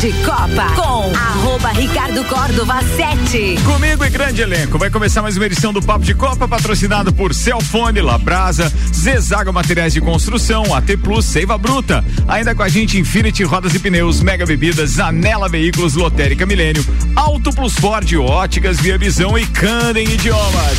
de Copa com arroba Ricardo Córdova 7. Comigo e grande elenco. Vai começar mais uma edição do Papo de Copa, patrocinado por Celfone, Labrasa, Zezaga Materiais de Construção, AT Plus, Seiva Bruta. Ainda com a gente, Infinity Rodas e Pneus, Mega Bebidas, Anela Veículos, Lotérica Milênio, Auto Plus Ford, Óticas, Via Visão e Candem Idiomas.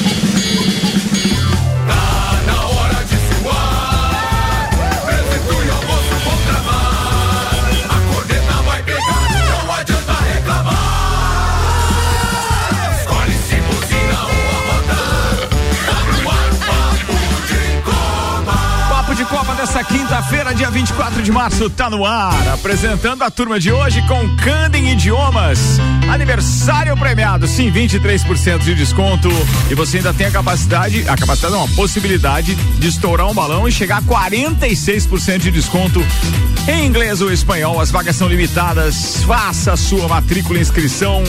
Quinta-feira, dia 24 de março, tá no ar. Apresentando a turma de hoje com Candem Idiomas. Aniversário premiado, sim, 23% de desconto. E você ainda tem a capacidade, a capacidade não, a possibilidade de estourar um balão e chegar a 46% de desconto em inglês ou espanhol. As vagas são limitadas. Faça sua matrícula e inscrição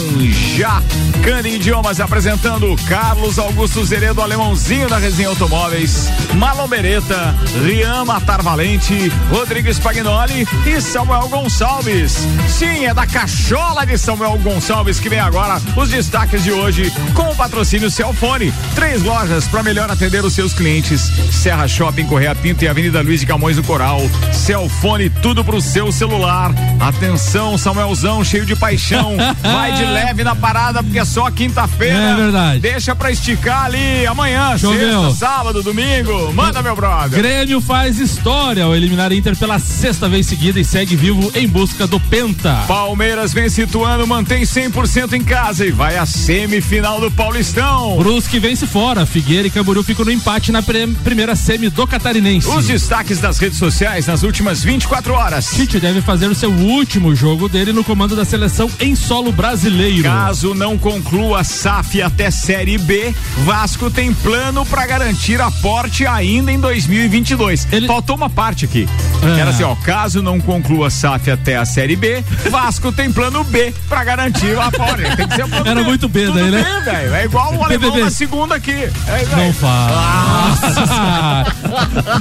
já. Candem Idiomas apresentando Carlos Augusto Zeredo, alemãozinho da Resenha Automóveis, Malon Beretta, Rian Matar Valente, Rodrigo Spagnoli e Samuel Gonçalves. Sim, é da cachola de Samuel Gonçalves que vem agora os destaques de hoje com o patrocínio Celfone. Três lojas para melhor atender os seus clientes. Serra Shopping, Correia Pinto e Avenida Luiz de Camões do Coral. Celfone, tudo pro seu celular. Atenção, Samuelzão, cheio de paixão. Vai de leve na parada porque é só quinta-feira. É verdade. Deixa pra esticar ali amanhã, Choveu. sexta, sábado, domingo. Manda, meu brother. Grêmio faz história ao eliminar Inter pela sexta vez seguida e segue vivo em busca do Penta. Palmeiras vem situando, mantém 100% em casa e vai à semifinal do Paulistão. Brusque vence fora. Figueira e Camboriú ficam no empate na primeira semi do Catarinense. Os destaques das redes sociais nas últimas 24 horas. Tite deve fazer o seu último jogo dele no comando da seleção em solo brasileiro. Caso não conclua a SAF até Série B, Vasco tem plano para garantir aporte ainda em 2022. Ele- Faltou uma parte aqui. É. Que era assim, ó, caso não conclua a SAF até a Série B, Vasco tem plano B para garantir o aporte. Tem que ser o plano Era B. muito B Tudo daí, né? B, velho. É igual o alemão na segunda aqui. É, Não fala.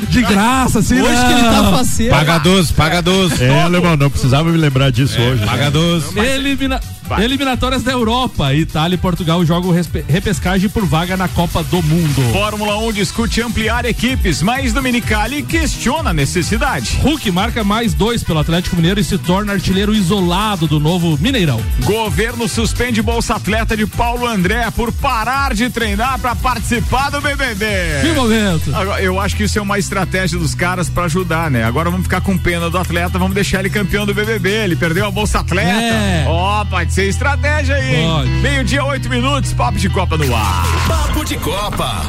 De graça, assim. Hoje que ele tá faceiro. Paga 12, paga 12. É, alemão, não precisava me lembrar disso hoje. Paga 12. Elimina... Vai. Eliminatórias da Europa. Itália e Portugal jogam repescagem por vaga na Copa do Mundo. Fórmula 1 discute ampliar equipes, mas Dominicali questiona a necessidade. Hulk marca mais dois pelo Atlético Mineiro e se torna artilheiro isolado do novo Mineirão. Governo suspende Bolsa Atleta de Paulo André por parar de treinar para participar do BBB. Que momento! Agora, eu acho que isso é uma estratégia dos caras para ajudar, né? Agora vamos ficar com pena do atleta, vamos deixar ele campeão do BBB. Ele perdeu a Bolsa Atleta. É. Ó, pode ser estratégia aí. hein? Meio-dia, oito minutos, papo de Copa no ar. Papo de Copa.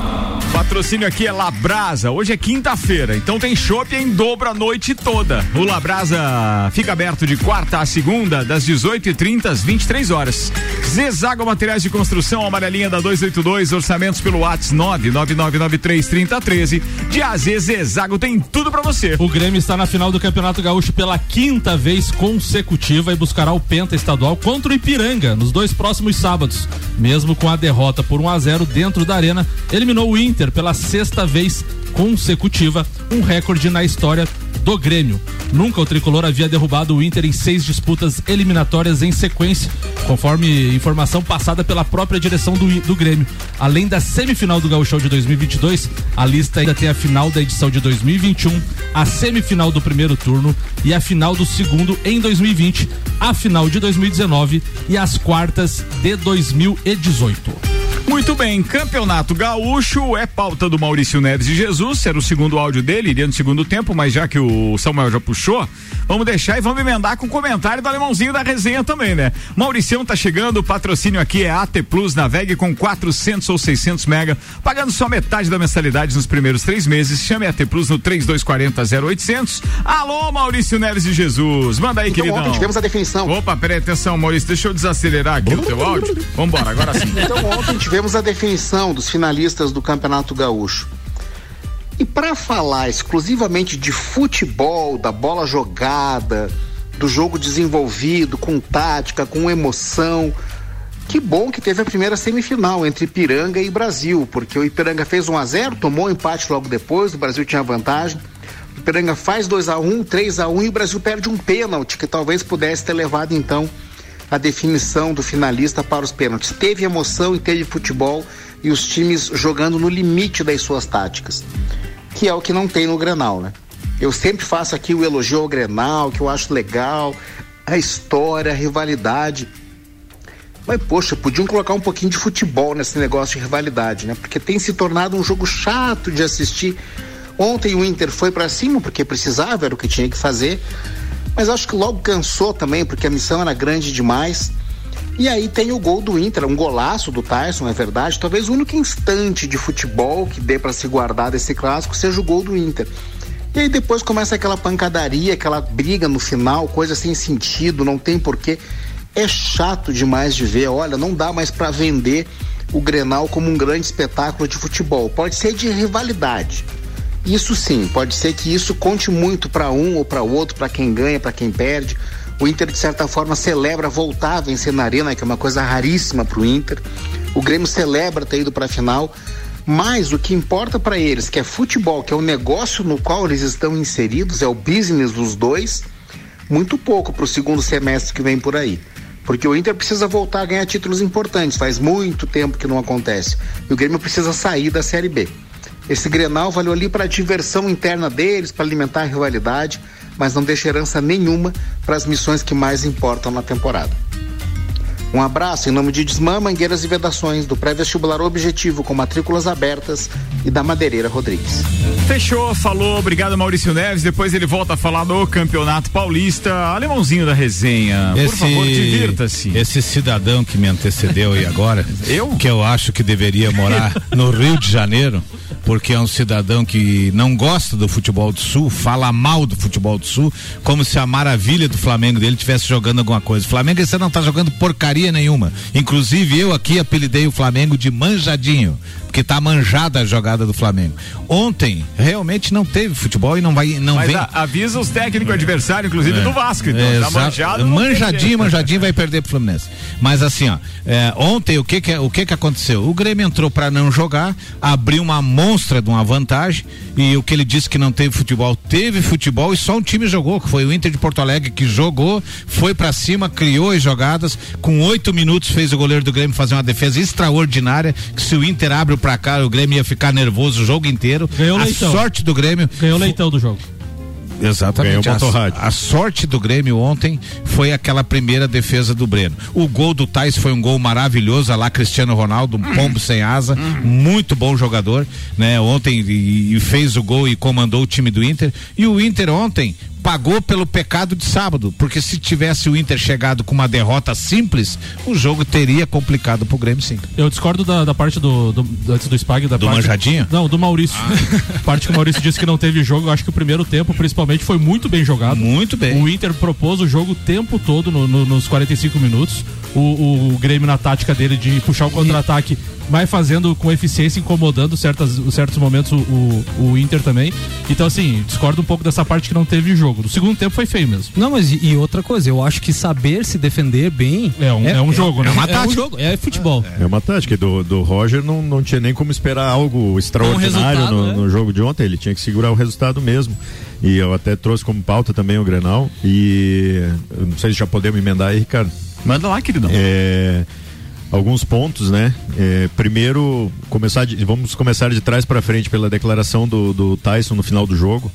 Patrocínio aqui é Labrasa. Hoje é quinta-feira, então tem chopp em dobro a noite toda. O Labrasa fica aberto de quarta a segunda, das 18h30 às 23 horas. Zezago Materiais de Construção, amarelinha da 282, orçamentos pelo WhatsApp 999933013. De AZ Zezago tem tudo pra você. O Grêmio está na final do Campeonato Gaúcho pela quinta vez consecutiva e buscará o Penta estadual contra o Ipiranga nos dois próximos sábados. Mesmo com a derrota por 1 a 0 dentro da arena, eliminou o Inter pela sexta vez consecutiva, um recorde na história do Grêmio. Nunca o tricolor havia derrubado o Inter em seis disputas eliminatórias em sequência, conforme informação passada pela própria direção do, do Grêmio. Além da semifinal do Gauchão de 2022, a lista ainda tem a final da edição de 2021, a semifinal do primeiro turno e a final do segundo em 2020, a final de 2019 e as quartas de 2018. Muito bem, Campeonato Gaúcho é pauta do Maurício Neves de Jesus, era o segundo áudio dele, iria no segundo tempo, mas já que o Samuel já puxou, vamos deixar e vamos emendar com o comentário do alemãozinho da resenha também, né? Mauricião tá chegando, o patrocínio aqui é AT Plus, navegue com 400 ou 600 mega, pagando só metade da mensalidade nos primeiros três meses, chame AT Plus no 3240 0800. Alô, Maurício Neves de Jesus, manda aí, Então, queridão. ontem tivemos a definição. Opa, peraí, atenção, Maurício, deixa eu desacelerar aqui o teu áudio. Vambora, agora sim. Então, ontem tivemos a definição dos finalistas do Campeonato Gaúcho. E para falar exclusivamente de futebol, da bola jogada, do jogo desenvolvido, com tática, com emoção, que bom que teve a primeira semifinal entre Ipiranga e Brasil, porque o Ipiranga fez 1 a 0 tomou empate logo depois, o Brasil tinha vantagem. O Ipiranga faz 2 a 1 3 a 1 e o Brasil perde um pênalti, que talvez pudesse ter levado então a definição do finalista para os pênaltis. Teve emoção e teve futebol e os times jogando no limite das suas táticas, que é o que não tem no Grenal, né? Eu sempre faço aqui o elogio ao Grenal, que eu acho legal, a história, a rivalidade. Mas, poxa, podiam colocar um pouquinho de futebol nesse negócio de rivalidade, né? Porque tem se tornado um jogo chato de assistir. Ontem o Inter foi para cima porque precisava, era o que tinha que fazer. Mas acho que logo cansou também, porque a missão era grande demais. E aí tem o gol do Inter, um golaço do Tyson, é verdade. Talvez o único instante de futebol que dê para se guardar desse clássico seja o gol do Inter. E aí depois começa aquela pancadaria, aquela briga no final, coisa sem sentido, não tem porquê. É chato demais de ver. Olha, não dá mais para vender o Grenal como um grande espetáculo de futebol. Pode ser de rivalidade. Isso sim, pode ser que isso conte muito para um ou para outro, para quem ganha, para quem perde. O Inter, de certa forma, celebra voltar a vencer na Arena, que é uma coisa raríssima para o Inter. O Grêmio celebra ter ido para a final. Mas o que importa para eles, que é futebol, que é o negócio no qual eles estão inseridos, é o business dos dois, muito pouco para o segundo semestre que vem por aí. Porque o Inter precisa voltar a ganhar títulos importantes, faz muito tempo que não acontece. E o Grêmio precisa sair da Série B. Esse Grenal valeu ali para a diversão interna deles, para alimentar a rivalidade, mas não deixa herança nenhuma para as missões que mais importam na temporada. Um abraço em nome de Desmã, Mangueiras e Vedações, do pré-vestibular Objetivo, com matrículas abertas, e da Madeireira Rodrigues. Fechou, falou, obrigado Maurício Neves. Depois ele volta a falar do Campeonato Paulista. Alemãozinho da resenha, esse, por favor, divirta-se. Esse cidadão que me antecedeu aí agora, eu? Que eu acho que deveria morar no Rio de Janeiro, porque é um cidadão que não gosta do futebol do Sul, fala mal do futebol do Sul, como se a maravilha do Flamengo dele estivesse jogando alguma coisa. O Flamengo esse não tá jogando porcaria nenhuma. Inclusive eu aqui apelidei o Flamengo de manjadinho, porque tá manjada a jogada do Flamengo. Ontem realmente não teve futebol e não vai não Mas vem. a, avisa os técnicos adversários, inclusive do Vasco, então. É, tá manjado. manjadinho, manjadinho vai perder pro Fluminense. Mas assim, ó, é, ontem o que que o que que aconteceu? O Grêmio entrou para não jogar, abriu uma monstra de uma vantagem e o que ele disse que não teve futebol, teve futebol e só um time jogou, que foi o Inter de Porto Alegre que jogou, foi para cima, criou as jogadas, com oito minutos fez o goleiro do Grêmio fazer uma defesa extraordinária, que se o Inter abre para cá, o Grêmio ia ficar nervoso o jogo inteiro. Ganhou o a leitão. sorte do Grêmio Ganhou o leitão do jogo. Exatamente. Ganhou o Motorrad. A, a sorte do Grêmio ontem foi aquela primeira defesa do Breno. O gol do Tais foi um gol maravilhoso, a lá Cristiano Ronaldo, um pombo sem asa, muito bom jogador, né? Ontem e, e fez o gol e comandou o time do Inter. E o Inter ontem pagou pelo pecado de sábado, porque se tivesse o Inter chegado com uma derrota simples, o jogo teria complicado pro Grêmio sim. Eu discordo da, da parte do, do- antes do Spag da Do parte, manjadinho? Não, do Maurício. parte que o Maurício disse que não teve jogo. Eu acho que o primeiro tempo, principalmente, foi muito bem jogado. Muito bem. O Inter propôs o jogo o tempo todo no- no- nos 45 minutos. O, o, o Grêmio na tática dele de puxar o contra-ataque vai fazendo com eficiência, incomodando certas, certos momentos o, o, o Inter também. Então, assim, discordo um pouco dessa parte que não teve jogo. No segundo tempo foi feio mesmo. Não, mas e, outra coisa, eu acho que saber se defender bem. É um, é, um jogo, né? É, é um jogo, é futebol. É uma tática. e Do, do Roger não, não tinha nem como esperar algo extraordinário resultado, no, né? no jogo de ontem. Ele tinha que segurar o resultado mesmo. E eu até trouxe como pauta também o Grenal. E eu não sei se já podemos emendar aí, Ricardo. Manda lá, queridão. É, alguns pontos, né? É, primeiro, começar de- vamos começar de trás para frente pela declaração do, do Tyson no final do jogo.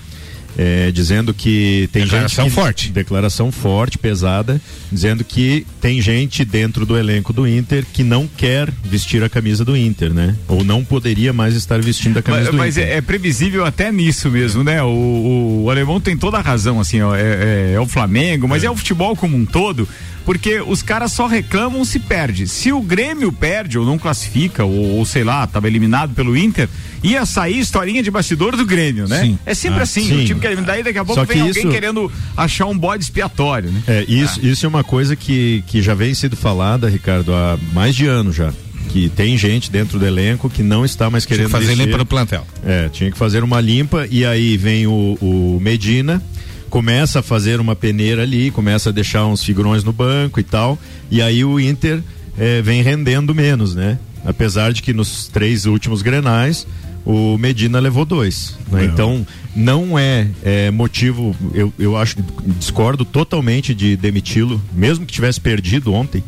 é, dizendo que tem Declaração gente que- forte. declaração forte, pesada, dizendo que tem gente dentro do elenco do Inter que não quer vestir a camisa do Inter, né? Ou não poderia mais estar vestindo a camisa Mas, do mas Inter. é, é previsível até nisso mesmo, né? O, o- o alemão tem toda a razão, assim, ó, é, é- é o Flamengo, mas é. o futebol como um todo, porque os caras só reclamam se perde. Se o Grêmio perde ou não classifica, ou, ou sei lá, estava eliminado pelo Inter, ia sair historinha de bastidor do Grêmio, né? Sim. É sempre Ah, assim, sim. o time quer daí daqui a pouco Só vem que alguém isso- querendo achar um bode expiatório, né? É, isso, isso é uma coisa que, que já vem sido falada, Ricardo, há mais de anos já. Que tem gente dentro do elenco que não está mais Tinha querendo que fazer vestir- limpa no plantel. É, tinha que fazer uma limpa e aí vem o, o Medina, começa a fazer uma peneira ali, começa a deixar uns figurões no banco e tal, e aí o Inter eh, vem rendendo menos, né? Apesar de que nos três últimos grenais o Medina levou dois. né? Então não é, é, motivo, eu, eu acho, discordo totalmente de demiti-lo, mesmo que tivesse perdido ontem.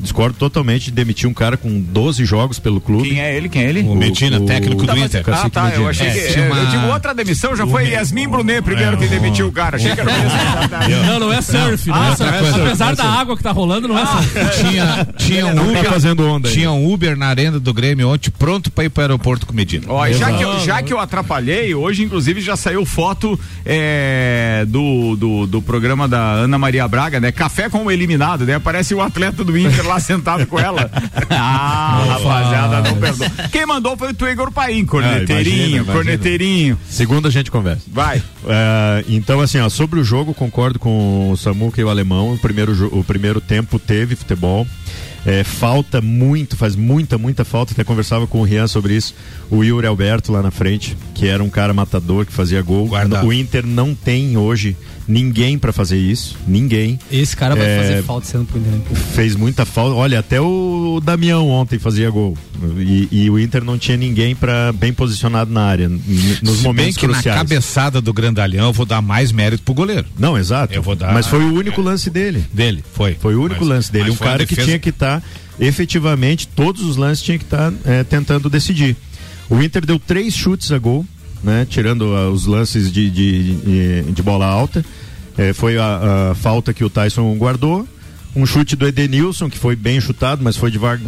Discordo totalmente de demitir um cara com 12 jogos pelo clube. Quem é ele? Quem é ele? O Medina, técnico do Tá, mas- Inter. Ah, tá. Eu achei É, que. Eu digo outra demissão, já foi Yasmin Brunet primeiro que demitiu o cara. Achei que era o mesmo. Não, não é surf, não, Ah, é surf. não é surf, Apesar não é da água que tá rolando, não é surf. Tinha, tinha um tá Uber, fazendo onda aí. tinha um Uber na arena do Grêmio ontem pronto para ir para o aeroporto com o Medina. Ó, já, que eu, já que eu atrapalhei, hoje inclusive já saiu foto é, do, do, do programa da Ana Maria Braga, né? Café com o eliminado, né? Aparece o atleta do Inter lá sentado com ela. Ah, rapaziada, não perdoa. Quem mandou foi o tu Igor Paim, corneteirinho, Ah, corneteirinho. Segunda a gente conversa. Vai. É, então, assim, ó, sobre o jogo, concordo com o Samuca e o Alemão. O primeiro, o primeiro tempo teve futebol. É, falta muito, faz muita, muita falta. Até conversava com o Rian sobre isso. O Yuri Alberto lá na frente, que era um cara matador, que fazia gol. Guardava. O Inter não tem hoje ninguém pra fazer isso. Ninguém. Esse cara vai É, fazer falta sendo pro Inter. Fez muita falta. Olha, até o Damião ontem fazia gol. E, e o Inter não tinha ninguém para bem posicionado na área, nos Se bem momentos que cruciais. na cabeçada do grandalhão eu vou dar mais mérito pro goleiro. Não, exato. Eu vou dar- Mas foi o único lance dele. Dele, foi. Foi o único Mas- lance dele. Um cara que defesa- tinha que estar, efetivamente, todos os lances tinha que estar eh, tentando decidir. O Inter deu três chutes a gol, né? Tirando ah, os lances de, de, de- de bola alta. Eh, foi a, a falta que o Tyson guardou. Um chute do Edenilson, que foi bem chutado, mas foi, devagar,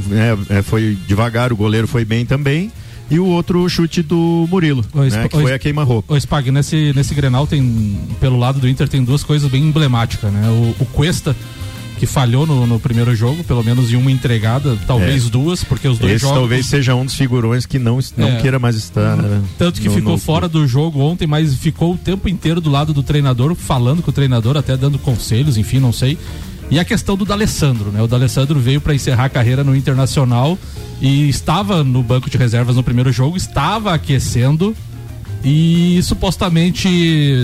foi devagar, o goleiro foi bem também. E o outro chute do Murilo, né? Que foi a queima-roupa. Ô, Spag, nesse, nesse Grenal tem, pelo lado do Inter, tem duas coisas bem emblemáticas, né? O, o Cuesta, que falhou no, no primeiro jogo, pelo menos em uma entregada, talvez É. duas, porque os dois Esse jogos... talvez seja um dos figurões que não, não É. queira mais estar. Tanto que no- ficou no- fora do jogo ontem, mas ficou o tempo inteiro do lado do treinador, falando com o treinador, até dando conselhos, enfim, não sei. E a questão do D'Alessandro, né? O D'Alessandro veio para encerrar a carreira no Internacional e estava no banco de reservas no primeiro jogo, estava aquecendo e supostamente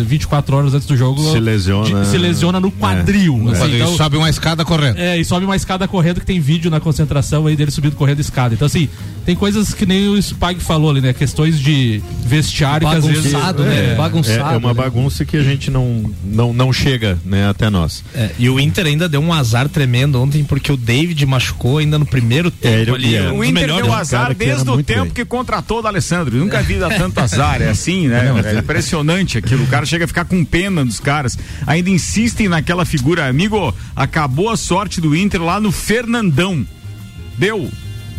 24 horas antes do jogo Se lesiona. de- se lesiona no quadril. É. assim, Quando então- ele sobe uma escada correndo. é, e sobe uma escada correndo que tem vídeo na concentração aí dele subindo correndo a escada. Então, assim, tem coisas que nem o Spag falou ali, né? Questões de vestiário que às vezes. Bagunçado, né? É, Bagunçado, É, é uma né? bagunça que a gente não, não, não chega né, até nós. É, e o Inter ainda deu um azar tremendo ontem porque o David machucou ainda no primeiro tempo ele- ali. é. um O Inter deu um azar desde o tempo bem. que contratou o D'Alessandro. Nunca vi dar tanto azar. É assim, né? É impressionante aquilo. O cara chega a ficar com pena dos caras. Ainda insistem naquela figura. Amigo, acabou a sorte do Inter lá no Fernandão. Deu.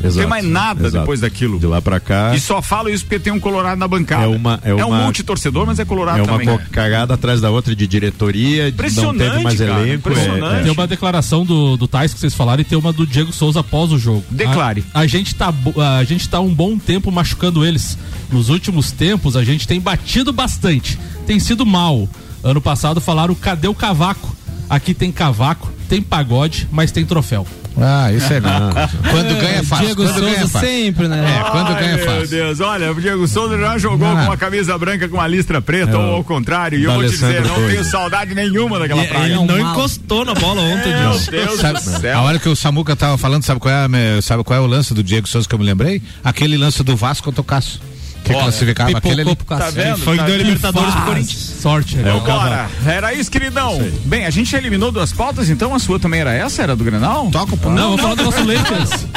Não tem mais nada exato. depois daquilo. De lá pra cá. E só falo isso porque tem um colorado na bancada. É uma- é um uma- multitorcedor, mas é colorado É uma também. cagada atrás da outra de diretoria, de não Impressionante, teve mais cara, elenco. impressionante. é- Tem uma declaração do, do Tais que vocês falaram e tem uma do Diego Souza após o jogo. Declare. A, a gente tá, a gente tá um bom tempo machucando eles. Nos últimos tempos, a gente tem batido bastante. Tem sido mal. Ano passado falaram: cadê o cavaco? Aqui tem cavaco, tem pagode, mas tem troféu. Ah, isso é não. Quando ganha é fácil. Diego Quando ganha é Souza fácil. sempre, né? É, quando Ai, ganha é Meu fácil. Deus, olha, o Diego Souza já jogou Não. com uma camisa branca com uma listra preta, ou ao contrário. E eu vou te dizer, não tenho saudade nenhuma daquela E- praia. Ele não mal. encostou na bola ontem, Meu Deus. Deus Sabe, do céu. a hora que o Samuca tava falando, sabe qual, é, sabe qual é o lance do Diego Souza que eu me lembrei? Aquele lance do Vasco contra o Cássio. Que Ó, classificava aquele ali. Pipocou pro Tá vendo? Foi Tá que deu vendo? Libertadores pro Faz. Corinthians. Sorte, né? É o Bora, era isso, queridão. Bem, a gente eliminou duas pautas, então a sua também era essa? Era do Grenal? Toca o pau. Não, vamos falar do nosso Lakers.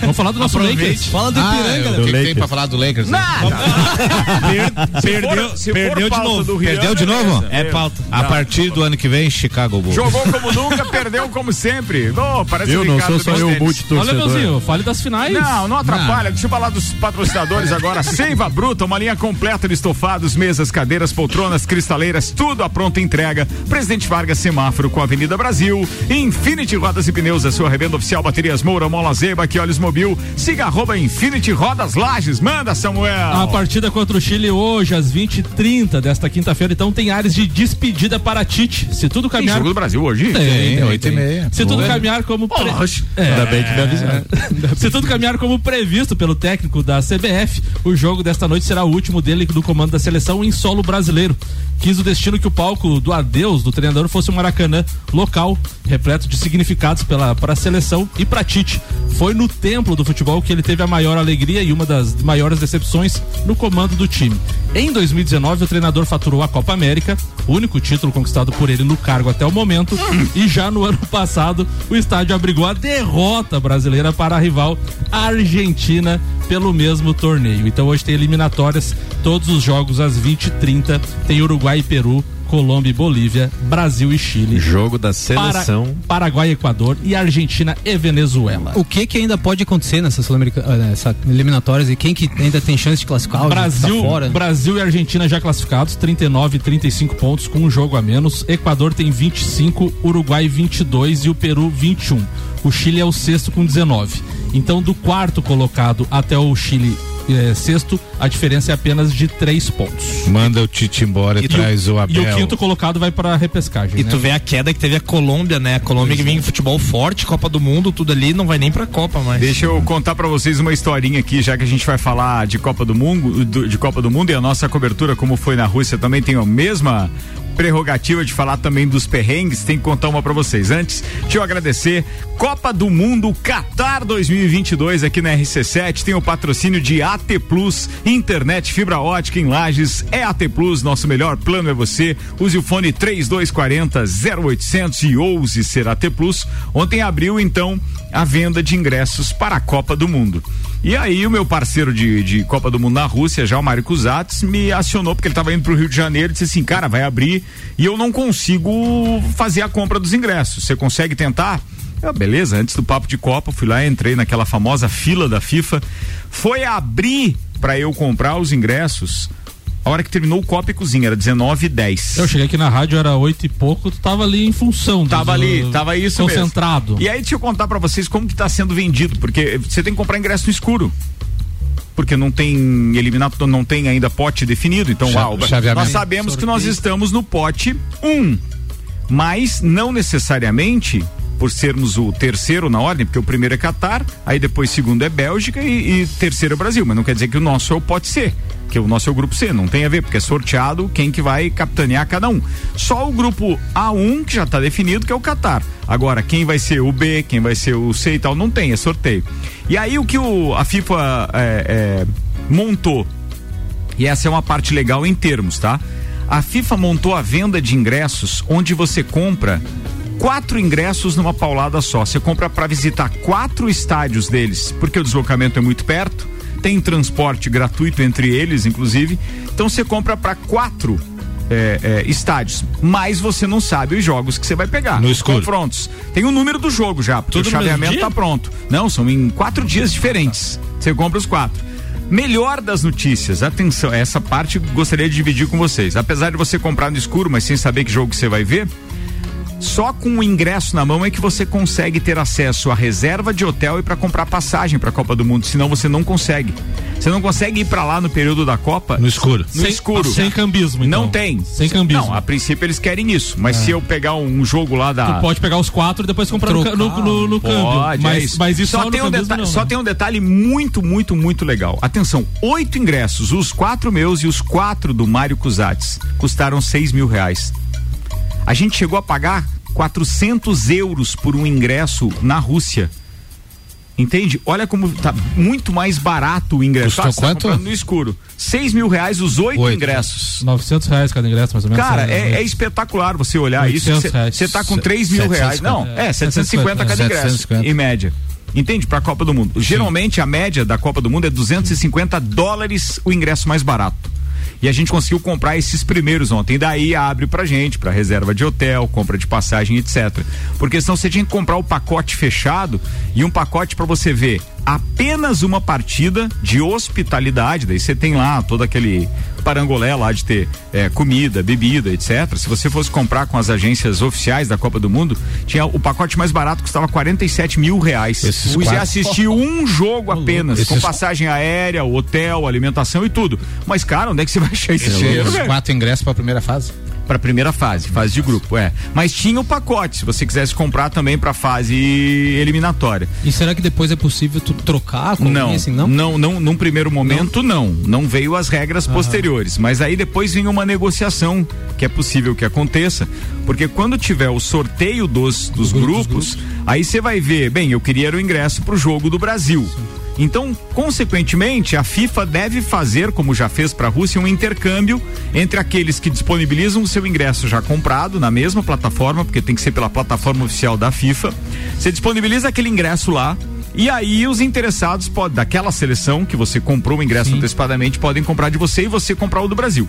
Vamos falar do nosso Lakers. Fala do Ah, Ipiranga, o né? que, que tem pra falar do Lakers? né? Nada. Perdeu, Se for perdeu de pauta novo. Perdeu de novo? É pauta. A partir do ano que vem, Chicago Bulls. Jogou como nunca, perdeu como sempre. Oh, parece Eu o não sou só eu o Bestenes. Olha. Meuzinho, fale das finais. Não, não atrapalha. Deixa eu falar dos patrocinadores agora. Seiva Bruta, uma linha completa de estofados, mesas, cadeiras, poltronas, cristaleiras, tudo à pronta entrega. Presidente Vargas Semáforo com a Avenida Brasil. Infinity Rodas e Pneus, a sua revenda oficial Baterias Moura, Molas Zeiba, que Olhos Mobil. Siga arroba Infinity Rodas Lages. Manda, Samuel. A partida contra o Chile hoje, às 20h30 desta quinta-feira, então tem áreas de despedida para Tite. Se tudo Tem caminhar. jogo do Brasil hoje? Tem, oito e meia. Se tudo Boa. caminhar como. pre-. É. Ainda bem que me avisaram. Se tudo caminhar como previsto pelo técnico da CBF, o jogo desta noite será o último dele do comando da seleção em solo brasileiro. Quis o destino que o palco do adeus do treinador fosse um Maracanã local, repleto de significados pela para a seleção e para Tite. Foi no templo do futebol que ele teve a maior alegria e uma das maiores decepções no comando do time. Em 2019, o treinador faturou a Copa América, o único título conquistado por ele no cargo até o momento, e já no ano passado, o estádio abrigou a derrota brasileira para a rival Argentina pelo mesmo torneio. Então hoje tem eliminatórias, todos os jogos às 20h30, tem Uruguai e Peru, Colômbia e Bolívia, Brasil e Chile. Jogo da Para, seleção. Paraguai e Equador e Argentina e Venezuela. O que que ainda pode acontecer nessas ah, nessa eliminatórias e quem que ainda tem chance de classificar? o Brasil, tá fora? Brasil e Argentina já classificados, 39 e 35 pontos com um jogo a menos. Equador tem 25, Uruguai 22 e o Peru 21. O Chile é o sexto com 19. Então, do quarto colocado até o Chile eh, sexto, a diferença é apenas de três pontos. Manda o Tite embora e, E traz o, E Abel. o quinto colocado vai para a repescagem. E né? tu vê a queda que teve a Colômbia, né? A Colômbia que vinha em futebol forte, Copa do Mundo, tudo ali, não vai nem pra Copa mais. Deixa eu contar pra vocês uma historinha aqui, já que a gente vai falar de Copa do Mundo, do- de Copa do Mundo e a nossa cobertura, como foi na Rússia, também tem a mesma prerrogativa de falar também dos perrengues, tem que contar uma pra vocês. Antes, deixa eu agradecer Copa do Mundo Qatar 2022 aqui na RC7, tem o patrocínio de AT Plus, internet fibra ótica em Lages, é AT Plus, nosso melhor plano é você. Use o fone 3240 0800 e ouse ser AT Plus. Ontem abriu então a venda de ingressos para a Copa do Mundo. E aí o meu parceiro de, de Copa do Mundo na Rússia, já o Mário Cusatz, me acionou porque ele estava indo para o Rio de Janeiro e disse assim, cara, vai abrir e eu não consigo fazer a compra dos ingressos. Você consegue tentar? Eu, beleza, antes do papo de Copa, fui lá, entrei naquela famosa fila da FIFA. Foi abrir para eu comprar os ingressos. A hora que terminou o Copa e Cozinha, era 19 e 10. Eu cheguei aqui na rádio, era oito e pouco, tu tava ali em função. Tava ali, tava isso Concentrado. mesmo. E aí deixa eu contar pra vocês como que tá sendo vendido, porque você tem que comprar ingresso no escuro. Porque não tem eliminado, não tem ainda pote definido. Então, Cha- o- chaveamento. nós sabemos que nós estamos no pote 1. Mas não necessariamente por sermos o terceiro na ordem, porque o primeiro é Catar, aí depois segundo é Bélgica e, e terceiro é Brasil. Mas não quer dizer que o nosso é o pote C, que o nosso é o grupo C, não tem a ver, porque é sorteado quem que vai capitanear cada um. Só o grupo A1 que já está definido, que é o Catar. Agora, quem vai ser o B, quem vai ser o C e tal, não tem, é sorteio. E aí o que o, a FIFA é, é, montou e essa é uma parte legal em termos, tá? A FIFA montou a venda de ingressos onde você compra quatro ingressos numa paulada só. Você compra para visitar quatro estádios deles, porque o deslocamento é muito perto, tem transporte gratuito entre eles, inclusive. Então você compra para quatro é, é, estádios, mas você não sabe os jogos que você vai pegar. No escuro. confrontos. Tem o número do jogo já, porque Tudo o chaveamento dia? tá pronto. Não, são em quatro dias diferentes. Você compra os quatro. Melhor das notícias, atenção, essa parte gostaria de dividir com vocês. Apesar de você comprar no escuro, mas sem saber que jogo você vai ver, só com o ingresso na mão é que você consegue ter acesso à reserva de hotel e para comprar passagem para a Copa do Mundo, senão você não consegue. Você não consegue ir para lá no período da Copa No escuro. no Sem- escuro. Sem cambismo, então. Não tem. Sem cambismo. Não, a princípio eles querem isso, mas se eu pegar um jogo lá da Tu pode pegar os quatro e depois comprar no, ca- no, no, no câmbio. Pode, mas, é isso. mas isso só, no tem um detalhe, não, só né? tem um detalhe muito, muito, muito legal. Atenção, oito ingressos, os quatro meus e os quatro do Mário Cusatz, custaram seis mil reais. A gente chegou a pagar 400 euros por um ingresso na Rússia. Entende? Olha como tá muito mais barato o ingresso. Custou você tá quanto? comprando no escuro. Seis mil reais os oito Oito. ingressos. 900 reais cada ingresso, mais ou menos. Cara, né? é, é espetacular você olhar isso. 800 reais. Você tá com 3 mil reais. 750. Não, é, 750 cada ingresso, 750. em média. Entende? Pra Copa do Mundo. Geralmente a média da Copa do Mundo é 250 dólares o ingresso mais barato. E a gente conseguiu comprar esses primeiros ontem. Daí abre pra gente, pra reserva de hotel, compra de passagem, etc. Porque senão você tinha que comprar o pacote fechado e um pacote pra você ver apenas uma partida de hospitalidade. Daí você tem lá todo aquele parangolé lá de ter é, comida, bebida, etc. Se você fosse comprar com as agências oficiais da Copa do Mundo, tinha o pacote mais barato custava 47 mil reais. Esses Você quatro- assistiu um jogo apenas, com passagem aérea, hotel, alimentação e tudo. Mas, cara, onde é que você vai achar esse dinheiro? Os velho? quatro ingressos pra primeira fase. Para a primeira fase, fase de grupo, é. Mas tinha o pacote, se você quisesse comprar também para fase eliminatória. E será que depois é possível tu trocar Não, assim, não? não, não, num primeiro momento não, não veio as regras posteriores, mas aí depois vem uma negociação que é possível que aconteça, porque quando tiver o sorteio dos, dos grupos, aí você vai ver, bem, eu queria o ingresso para o jogo do Brasil. Então, consequentemente, a FIFA deve fazer, como já fez para a Rússia, um intercâmbio entre aqueles que disponibilizam o seu ingresso já comprado na mesma plataforma, porque tem que ser pela plataforma oficial da FIFA. Você disponibiliza aquele ingresso lá, e aí os interessados podem, daquela seleção que você comprou o ingresso antecipadamente, podem comprar de você e você comprar o do Brasil.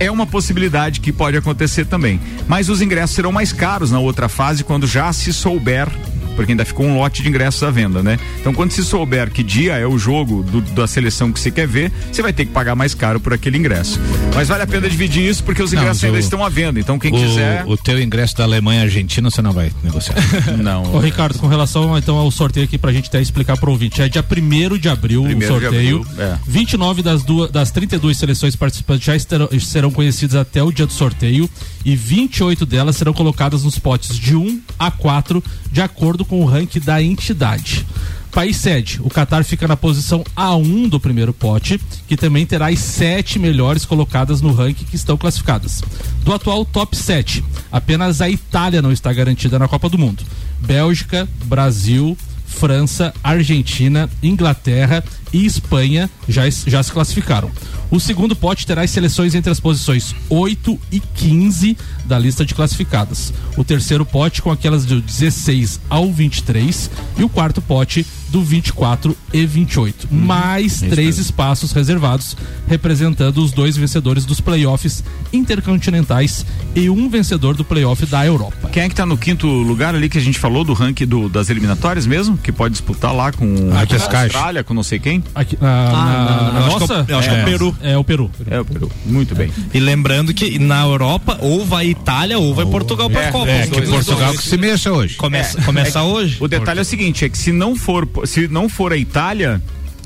É uma possibilidade que pode acontecer também. Mas os ingressos serão mais caros na outra fase quando já se souber. Porque ainda ficou um lote de ingressos à venda, né? Então, quando se souber que dia é o jogo do- da seleção que você quer ver, você vai ter que pagar mais caro por aquele ingresso. Mas vale a pena dividir isso porque os Não, ingressos mas ainda o- estão à venda. Então, quem quiser. O, o teu ingresso da Alemanha e Argentina você não vai negociar. Não. Ô, Ricardo, com relação então ao sorteio aqui pra gente até explicar pro ouvinte, é dia 1 de abril o Primeiro de sorteio. abril, é. 29 das, duas, das 32 seleções participantes já estarão- serão conhecidas até o dia do sorteio e 28 delas serão colocadas nos potes de 1 a 4, de acordo com o ranking da entidade. País sede, o Catar fica na posição A1 do primeiro pote, que também terá as sete melhores colocadas no ranking que estão classificadas. Do atual top 7, apenas a Itália não está garantida na Copa do Mundo. Bélgica, Brasil, França, Argentina, Inglaterra e Espanha já, já se classificaram. O segundo pote terá as seleções entre as posições 8 e 15 da lista de classificadas. O terceiro pote com aquelas do 16 ao 23 e o quarto pote do 24 e 28. Mais três espaços reservados, representando os dois vencedores dos playoffs intercontinentais e um vencedor do playoff da Europa. Quem é que tá no quinto lugar ali que a gente falou do ranking do- das eliminatórias mesmo? Que pode disputar lá com A a. Austrália, com não sei quem? Aqui, na, na- não, na que nossa? é o- eu acho que é o Peru. É o Peru. É o Peru. Muito bem. E lembrando que na Europa, ou vai Itália ou vai Portugal pra é, Copa. é, que Portugal que se mexa hoje. Começa, começa hoje. O detalhe é o seguinte, é que se não for, se não for a Itália,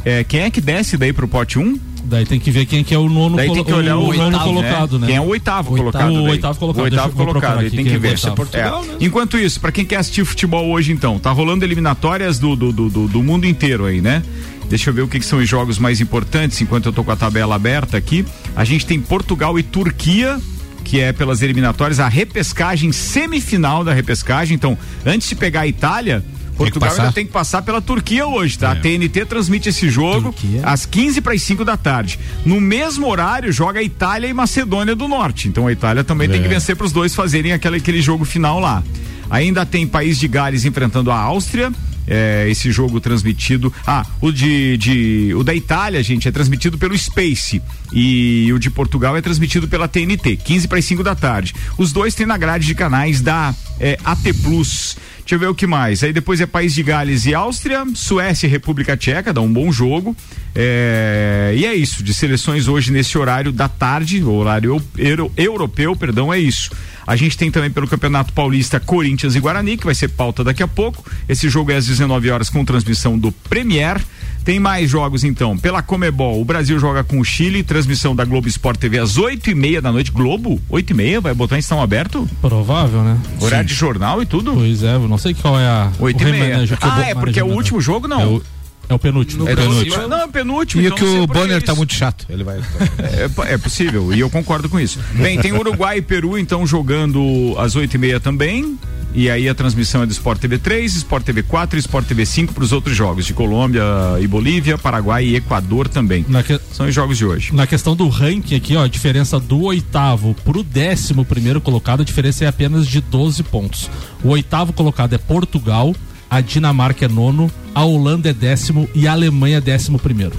é, quem é que desce daí pro pote 1? Daí tem que ver quem que é o nono, Daí tem que olhar o, nono oitavo, colocado, né? Quem é o oitavo Oitavo. colocado? O daí? oitavo colocado. O oitavo colocado, aí aqui tem que é o ver. oitavo. Portugal, É. né? Enquanto isso, pra quem quer assistir futebol hoje então, tá rolando eliminatórias do, do, do, do- do mundo inteiro aí, né? Deixa eu ver o que, que são os jogos mais importantes enquanto eu tô com a tabela aberta aqui. A gente tem Portugal e Turquia, que é pelas eliminatórias, a repescagem semifinal da repescagem. Então, antes de pegar a Itália, Portugal passar. ainda tem que passar pela Turquia hoje, tá? A TNT transmite esse jogo Turquia. às 15 para as 5 da tarde. No mesmo horário joga Itália e Macedônia do Norte. Então a Itália também tem que vencer para os dois fazerem aquele, aquele jogo final lá. Ainda tem País de Gales enfrentando a Áustria. É, esse jogo transmitido. Ah, o de, de- o da Itália, gente, é transmitido pelo Space e o de Portugal é transmitido pela TNT, 15 para as 5 da tarde. Os dois têm na grade de canais da é, AT Plus. Deixa eu ver o que mais. Aí depois é País de Gales e Áustria, Suécia e República Tcheca, dá um bom jogo. É, e é isso, de seleções hoje nesse horário da tarde, horário eu- euro- europeu, perdão, é isso. A gente tem também pelo Campeonato Paulista Corinthians e Guarani, que vai ser pauta daqui a pouco. Esse jogo é às 19 horas com transmissão do Premier. Tem mais jogos então. Pela Comebol, o Brasil joga com o Chile, transmissão da Globo Esporte TV às 8 e meia da noite. Globo? 8 e meia? Vai botar em estão aberto? Provável, né? Horário de jornal e tudo? Pois é, não sei qual é a. 8 o e meia. Ah, é porque é o último jogo, não. É o, é o penúltimo. É do- penúltimo. Não, é o penúltimo. E então o que o Bonner tá isso. muito chato. Ele vai. É, po- é possível, e eu concordo com isso. Bem, tem Uruguai e Peru, então, jogando às oito e meia também. E aí a transmissão é do Sport TV 3, Sport TV 4 e Sport TV 5 para os outros jogos, de Colômbia e Bolívia, Paraguai e Equador também. Na, que- São os jogos de hoje. na questão do ranking aqui, ó, a diferença do oitavo pro décimo primeiro colocado, a diferença é apenas de 12 pontos. O oitavo colocado é Portugal, a Dinamarca é nono, a Holanda é décimo e a Alemanha é décimo primeiro.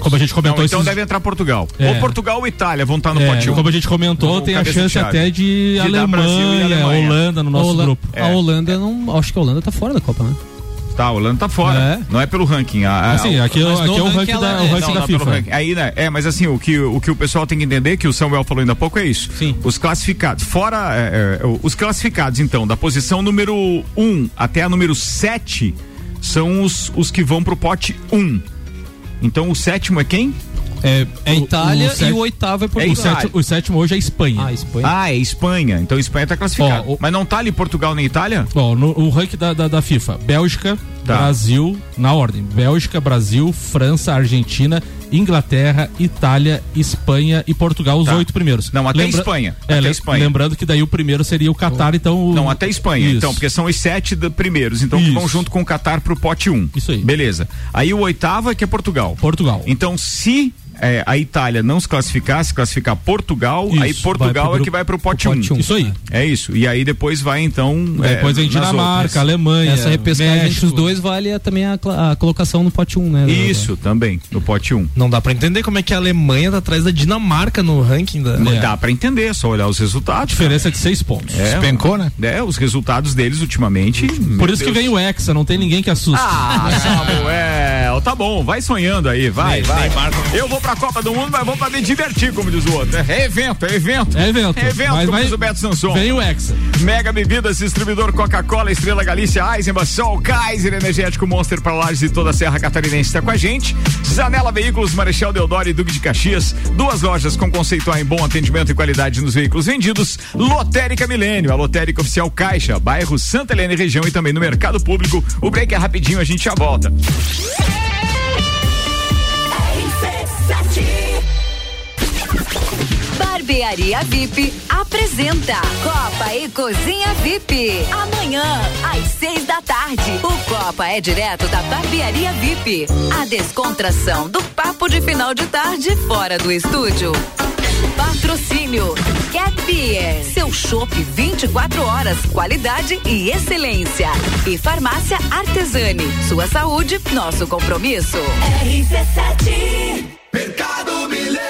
Como a gente comentou Não, então esses- deve entrar Portugal. É. Ou Portugal ou Itália vão estar no É, pote 1. como a gente comentou, No tem a chance até de, De e Alemanha, Alemanha. Holanda no nosso Holan- grupo. É. A Holanda não. Acho que a Holanda tá fora da Copa, né? Tá, a Holanda tá fora. É. Não é pelo ranking. A, a- Assim, aqui, aqui no é o ranking ranking ela da, é. o ranking não, da não, FIFA. ranking. Aí, né, é, mas assim, o que, o que o pessoal tem que entender, que o Samuel falou ainda há pouco, é isso. Sim. Os classificados, fora é, é, os classificados, então, da posição número 1 um até a número 7 são os, os que vão pro pote 1. Um. Então o sétimo é quem? É, é O- Itália o sete- e o oitavo é O, Portugal. sétimo, o sétimo hoje é Espanha. Ah, Espanha. Ah, é Espanha. Então Espanha tá classificado. Ó, o- Mas não tá ali Portugal nem Itália? Ó, no o ranking da, da, da FIFA, Bélgica, Tá. Brasil, na ordem, Bélgica, Brasil, França, Argentina, Inglaterra, Itália, Espanha e Portugal, os Tá. oito primeiros. Não, até Espanha, É, até Espanha. Lembrando que daí o primeiro seria o Catar, então. o- Não, até Espanha. Isso. Então, porque são os sete da- primeiros. Então, que Isso. vão junto com o Catar pro pote 1. Um. Isso aí. Beleza. Aí o oitavo é que é Portugal. Portugal. Então, se é, a Itália não se classificar, se classificar Portugal, Isso, aí Portugal pro é que vai pro pote 1. pote um. Isso aí. É isso. E aí depois vai, então. Depois é, vem Dinamarca. Alemanha. Essa repescagem entre os dois vale a- também a, a colocação no pote 1, né? Isso, também, no pote 1. Um. Não dá pra entender como é que a Alemanha tá atrás da Dinamarca no ranking da. Não É. dá pra entender, é só olhar os resultados. Diferença de seis pontos. É, Despencou, né? É, os resultados deles ultimamente. Por isso que vem o Hexa, não tem ninguém que assusta. Ah, Samuel, tá bom, vai sonhando aí, vai, vai. Eu vou pra Copa do Mundo, mas vou pra me divertir, como diz o outro. É evento, é evento. É evento. É evento, Mas como vai- diz o Beto Sanson. Vem o Hexa. Mega Bebidas, distribuidor Coca-Cola, Estrela Galícia, Eisenbach, Sol, Kaiser, Energético Monster para Lages e toda a Serra Catarinense está com a gente. Zanela Veículos, Marechal Deodoro e Duque de Caxias. Duas lojas com conceito A em bom atendimento e qualidade nos veículos vendidos. Lotérica Milênio, a lotérica oficial Caixa, bairro Santa Helena e região e também no mercado público. O break é rapidinho, a gente já volta. Barbearia VIP apresenta Copa e Cozinha VIP. Amanhã, às seis da tarde. O Copa é direto da Barbearia VIP. A descontração do papo de final de tarde fora do estúdio. Patrocínio Cat Beer, seu chopp 24 horas, qualidade e excelência. E Farmácia Artesani, sua saúde, nosso compromisso. Mercado Milênio.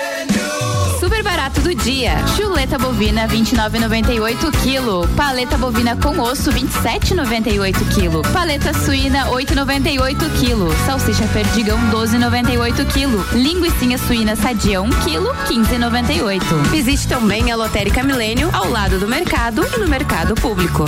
Do dia. Chuleta bovina 29,98 kg. Paleta bovina com osso 27,98 kg. Paleta suína 8,98 kg. Salsicha perdigão 12,98 kg. Linguiça suína sadia 1 kg 15,98. Visite também a Lotérica Milênio ao lado do mercado e no mercado público.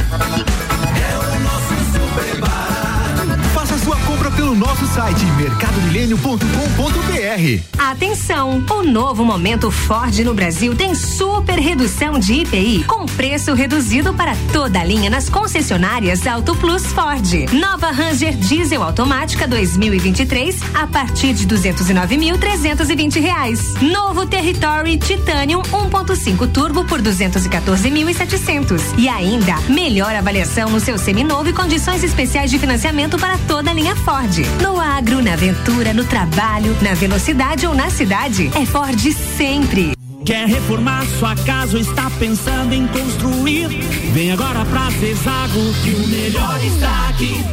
Pelo nosso site mercadomilênio.com.br. Atenção! O novo momento Ford no Brasil tem super redução de IPI com preço reduzido para toda a linha nas concessionárias Auto Plus Ford. Nova Ranger Diesel automática 2023 a partir de 209.320 reais. Novo Territory Titanium 1.5 Turbo por 214.700 e ainda melhor avaliação no seu seminovo e condições especiais de financiamento para toda a linha Ford. No agro, na aventura, no trabalho, na velocidade ou na cidade, é Ford sempre. Quer reformar sua casa ou está pensando em construir? Vem agora pra Zezago que o melhor está aqui.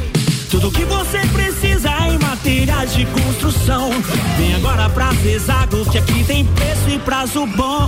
Tudo que você precisa em materiais de construção. Vem agora pra Zezago que aqui tem preço e prazo bom.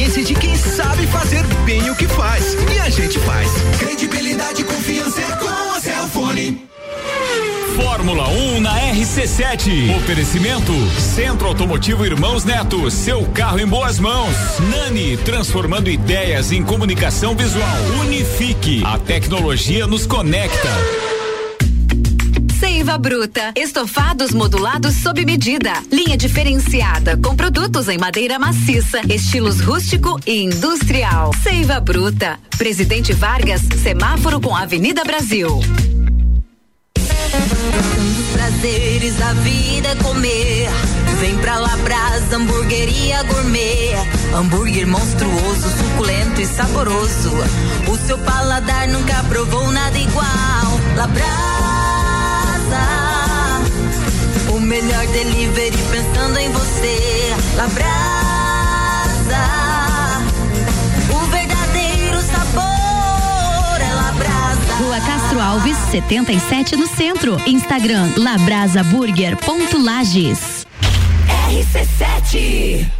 experiência de quem sabe fazer bem o que faz e a gente faz. Credibilidade e confiança é com a Celfone. Fórmula 1 na RC7. Oferecimento Centro Automotivo Irmãos Neto. Seu carro em boas mãos. Nani, transformando ideias em comunicação visual. Unifique. A tecnologia nos conecta. Seiva Bruta. Estofados modulados sob medida. Linha diferenciada com produtos em madeira maciça, estilos rústico e industrial. Seiva Bruta. Presidente Vargas, semáforo com Avenida Brasil. dos prazeres da vida é comer. Vem pra Labrasa, hamburgueria gourmet. Hambúrguer monstruoso, suculento e saboroso. O seu paladar nunca provou nada igual. Labrasa, o melhor delivery pensando em você. Labrasa, o verdadeiro sabor é Labrasa. Rua Castro Alves, 77 no centro. Instagram labrasaburger.lages. RC7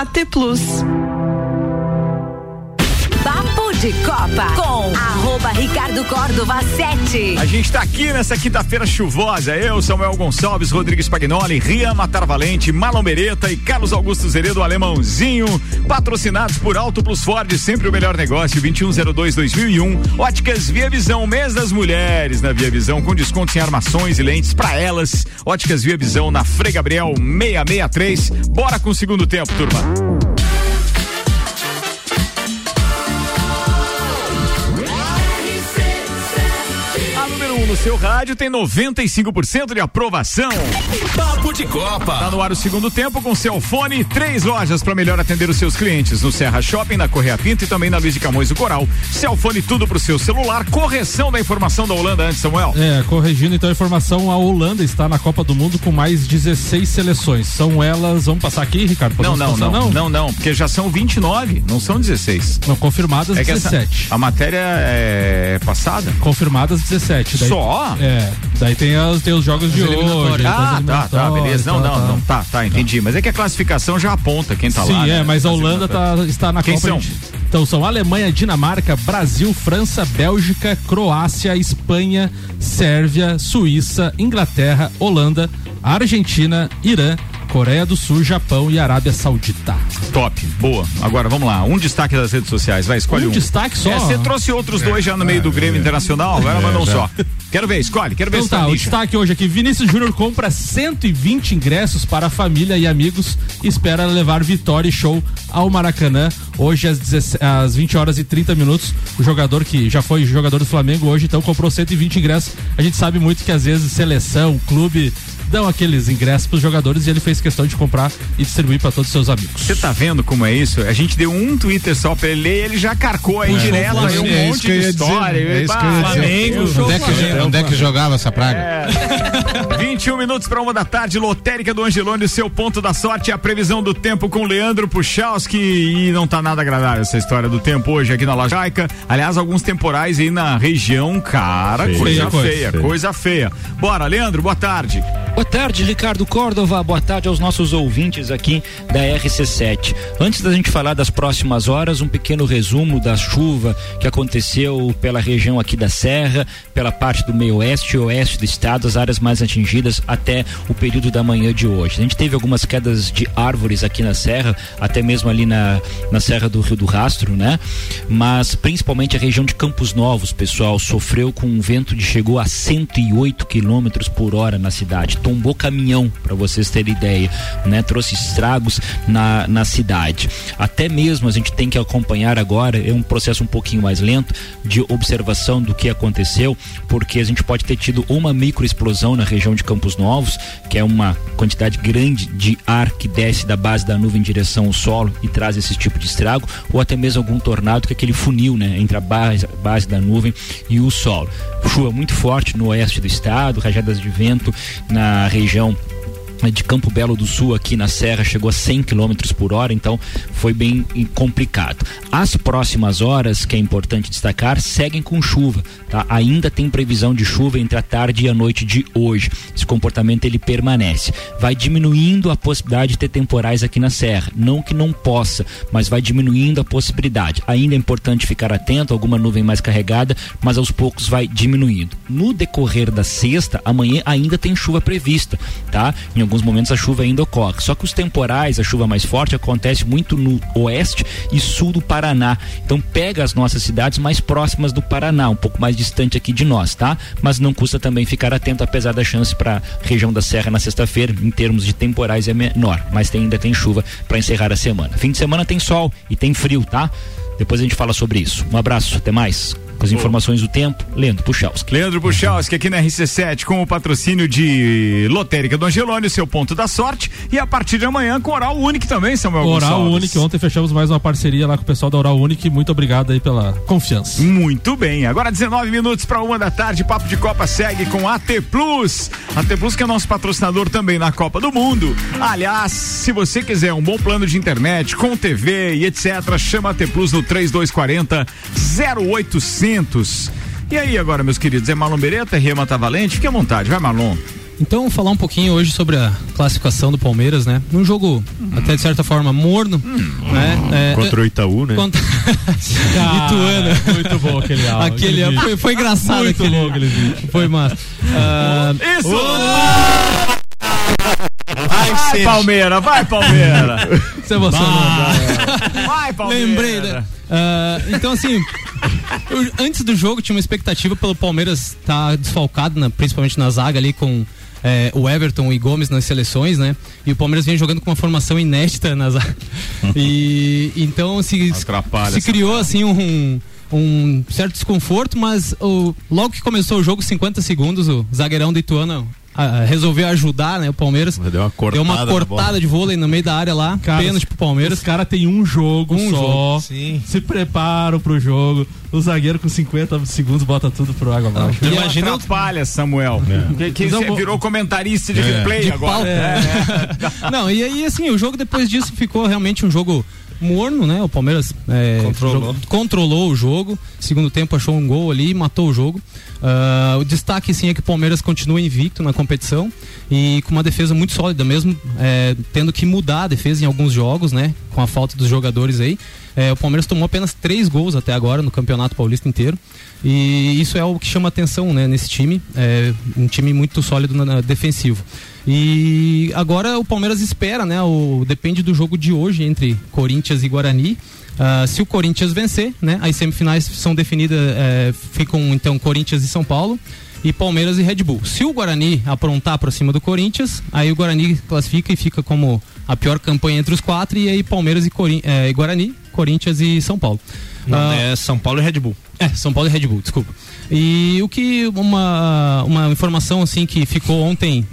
AT Plus. De Copa com arroba Ricardo Córdova 7. A gente está aqui nessa quinta-feira chuvosa. Eu, Samuel Gonçalves, Rodrigues Pagnoli, Rian Matar Valente, Marlon Beretta e Carlos Augusto Zeredo Alemãozinho. Patrocinados por Auto Plus Ford, sempre o melhor negócio. 2102-2001. Óticas Via Visão, mês das mulheres na Via Visão, com descontos em armações e lentes para elas. Óticas Via Visão na Frei Gabriel 663. Bora com o segundo tempo, turma. Seu rádio tem 95% de aprovação. Papo de Copa. Tá no ar o segundo tempo com seu fone. Três lojas para melhor atender os seus clientes. No Serra Shopping, na Correia Pinto e também na Luiz de Camões do Coral. Celfone tudo pro seu celular. Correção da informação da Holanda antes, Samuel. É, corrigindo então a informação, a Holanda está na Copa do Mundo com mais 16 seleções. São elas, vamos passar aqui, Ricardo? Não, não, passar, não, não, não, porque já são 29, não são 16. Não, confirmadas É que essa- 17. a matéria é passada? Confirmadas 17. Daí, Só? É, daí tem, as, tem os jogos de hoje. as Ah, tá, tá, eliminatórias, beleza. Não, tá, não, tá. não, tá, tá, entendi. Mas é que a classificação já aponta quem tá Sim, lá. é, né? mas a Nas Holanda tá, está na Quem Copa. são? gente. Então são Alemanha, Dinamarca, Brasil, França, Bélgica, Croácia, Espanha, Sérvia, Suíça, Inglaterra, Holanda, Argentina, Irã, Coreia do Sul, Japão e Arábia Saudita. Top, boa. Agora vamos lá, um destaque das redes sociais, vai, escolhe um. Um destaque só? É, você trouxe outros dois já no meio do Grêmio Internacional, agora É, manda um já. só. Quero ver, escolhe, quero ver Então tá, tá o destaque hoje aqui, Vinícius Júnior compra 120 ingressos para a família e amigos e espera levar vitória e show ao Maracanã hoje às, 17 às 20 horas e 30 minutos. O jogador que já foi jogador do Flamengo hoje, então comprou 120 ingressos. A gente sabe muito que às vezes seleção, clube dão aqueles ingressos pros jogadores e ele fez questão de comprar e distribuir para todos os seus amigos. Você tá vendo como é isso? A gente deu um Twitter só pra ele ler e ele já carcou aí É. direto aí um É isso monte de história. É isso que eu ia dizer. Flamengo, Onde é que- onde é que jogava essa praga? 21 minutos para uma da tarde, lotérica do Angelone, seu ponto da sorte, a previsão do tempo com Leandro Puchalski e não tá nada agradável essa história do tempo hoje aqui na Lajaica. Aliás, alguns temporais aí na região, cara, Feia coisa. feia, Feia. coisa feia. Bora, Leandro, boa tarde. Boa tarde, Ricardo Córdova. Boa tarde aos nossos ouvintes aqui da RC7. Antes da gente falar das próximas horas, um pequeno resumo da chuva que aconteceu pela região aqui da Serra, pela parte do meio oeste e oeste do estado, as áreas mais atingidas até o período da manhã de hoje. A gente teve algumas quedas de árvores aqui na Serra, até mesmo ali na, na Serra do Rio do Rastro, né? Mas principalmente a região de Campos Novos, pessoal, sofreu com um vento de chegou a 108 quilômetros por hora na cidade. Tombou caminhão, para vocês terem ideia, né? Trouxe estragos na, na cidade. Até mesmo a gente tem que acompanhar agora, é um processo um pouquinho mais lento de observação do que aconteceu, porque a gente pode ter tido uma microexplosão na região de Campos Novos, que é uma quantidade grande de ar que desce da base da nuvem em direção ao solo e traz esse tipo de estrago, ou até mesmo algum tornado, que é aquele funil, né, entre a base, base da nuvem e o solo. Chuva muito forte no oeste do estado, rajadas de vento na região de Campo Belo do Sul aqui na Serra chegou a 100 km por hora, então foi bem complicado. As próximas horas, que é importante destacar, seguem com chuva, tá? Ainda tem previsão de chuva entre a tarde e a noite de hoje. Esse comportamento ele permanece. Vai diminuindo a possibilidade de ter temporais aqui na Serra, não que não possa, mas vai diminuindo a possibilidade. Ainda é importante ficar atento, alguma nuvem mais carregada, mas aos poucos vai diminuindo. No decorrer da sexta, amanhã ainda tem chuva prevista, tá? Em alguns momentos a chuva ainda ocorre. Só que os temporais, a chuva mais forte, acontece muito no oeste e sul do Paraná. Então pega as nossas cidades mais próximas do Paraná, um pouco mais distante aqui de nós, tá? Mas não custa também ficar atento, apesar da chance para região da Serra na sexta-feira, em termos de temporais é menor, mas tem- ainda tem chuva para encerrar a semana. Fim de semana tem sol e tem frio, tá? Depois a gente fala sobre isso. Um abraço, até mais. Com as informações do tempo, Leandro Puchalski. Leandro Puchalski aqui na RC7 com o patrocínio de Lotérica do Angelone, o seu ponto da sorte. E a partir de amanhã com Oral Único também, Samuel Oral Gonçalves. Único, ontem fechamos mais uma parceria lá com o pessoal da Oral Único. Muito obrigado aí pela confiança. Muito bem, agora 19 minutos para uma da tarde, Papo de Copa segue com AT Plus. AT Plus que é nosso patrocinador também na Copa do Mundo. Aliás, se você quiser um bom plano de internet com TV e etc, chama AT Plus no 3240 0800. E aí agora, meus queridos, é Marlon Beretta, é Rema Valente? Fique à vontade, vai Marlon. Então, falar um pouquinho hoje sobre a classificação do Palmeiras, né? Num jogo, até de certa forma, morno, né? É, Contra o Itaú, né? Contra... Cara, Ituana. muito bom aquele áudio. Aquele, foi, foi engraçado Muito aquele, bom aquele vídeo. Foi massa. Ah, Isso! Vai, Palmeira, vai, Palmeira! Você emocionou. Vai, Palmeira! Lembrei, né? Ah, então, assim, eu- antes do jogo tinha uma expectativa pelo Palmeiras estar desfalcado, na- principalmente na zaga ali com é, o Everton e Gomes nas seleções, né? E o Palmeiras vinha jogando com uma formação inédita na zaga. E então se, Atrapalha se criou assim um, um certo desconforto, mas o, logo que começou o jogo, 50 segundos, o zagueirão do Ituano ah, resolveu ajudar, né? O Palmeiras Deu uma cortada. deu uma cortada de vôlei no meio da área lá, Cara, pênalti pro Palmeiras. Os caras têm um jogo Um só. jogo. Sim. Se preparam pro jogo. O zagueiro com 50 segundos bota tudo pro água abaixo. Não Imagina atrapalha, Samuel. Que, que você virou comentarista de É. replay De agora. É. Não, e aí assim, o jogo depois disso ficou realmente um jogo morno, né? O Palmeiras é, Controlou. jogo- controlou o jogo. Segundo tempo achou um gol ali e matou o jogo. Ah, o destaque sim é que o Palmeiras continua invicto na competição e com uma defesa muito sólida, mesmo é, tendo que mudar a defesa em alguns jogos, né? Com a falta dos jogadores aí. É, o Palmeiras tomou apenas três gols até agora no Campeonato Paulista inteiro. E isso é o que chama atenção né, nesse time. É um time muito sólido na, na defensivo. E agora o Palmeiras espera, né? O, depende do jogo de hoje entre Corinthians e Guarani. Ah, se o Corinthians vencer, né? As semifinais são definidas, eh, ficam então Corinthians e São Paulo e Palmeiras e Red Bull. Se o Guarani aprontar para cima do Corinthians, aí o Guarani classifica e fica como a pior campanha entre os quatro e aí Palmeiras e, eh, e Guarani, Corinthians e São Paulo. Ah, é São Paulo e Red Bull. É, São Paulo e Red Bull, desculpa. E o que uma, uma informação assim que ficou ontem